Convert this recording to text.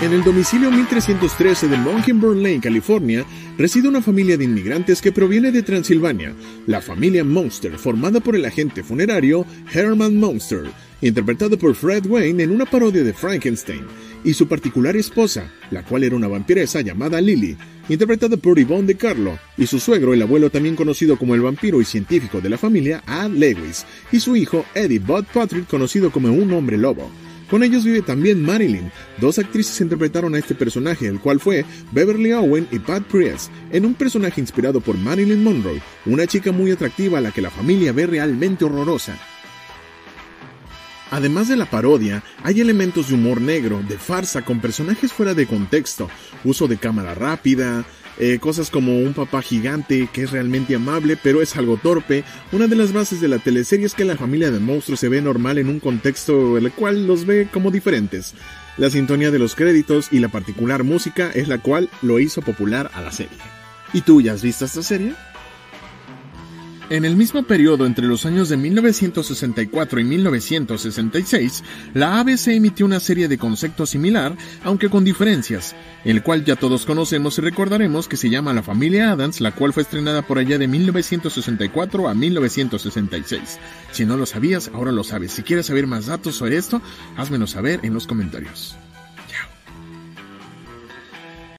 En el domicilio 1313 de Mockingbird Lane, California, reside una familia de inmigrantes que proviene de Transilvania, la familia Monster, formada por el agente funerario Herman Monster, interpretado por Fred Wayne en una parodia de Frankenstein, y su particular esposa, la cual era una vampiresa llamada Lily, interpretada por Yvonne de Carlo, y su suegro, el abuelo también conocido como el vampiro y científico de la familia, Ad Lewis, y su hijo, Eddie Bud Patrick, conocido como un hombre lobo. Con ellos vive también Marilyn. Dos actrices interpretaron a este personaje, el cual fue Beverly Owen y Pat Priest, en un personaje inspirado por Marilyn Monroe, una chica muy atractiva a la que la familia ve realmente horrorosa. Además de la parodia, hay elementos de humor negro, de farsa, con personajes fuera de contexto, uso de cámara rápida, eh, cosas como un papá gigante que es realmente amable pero es algo torpe. Una de las bases de la teleserie es que la familia de monstruos se ve normal en un contexto en el cual los ve como diferentes. La sintonía de los créditos y la particular música es la cual lo hizo popular a la serie. ¿Y tú ya has visto esta serie? En el mismo periodo entre los años de 1964 y 1966, la ABC emitió una serie de concepto similar, aunque con diferencias, el cual ya todos conocemos y recordaremos que se llama La familia Adams, la cual fue estrenada por allá de 1964 a 1966. Si no lo sabías, ahora lo sabes. Si quieres saber más datos sobre esto, házmelo saber en los comentarios.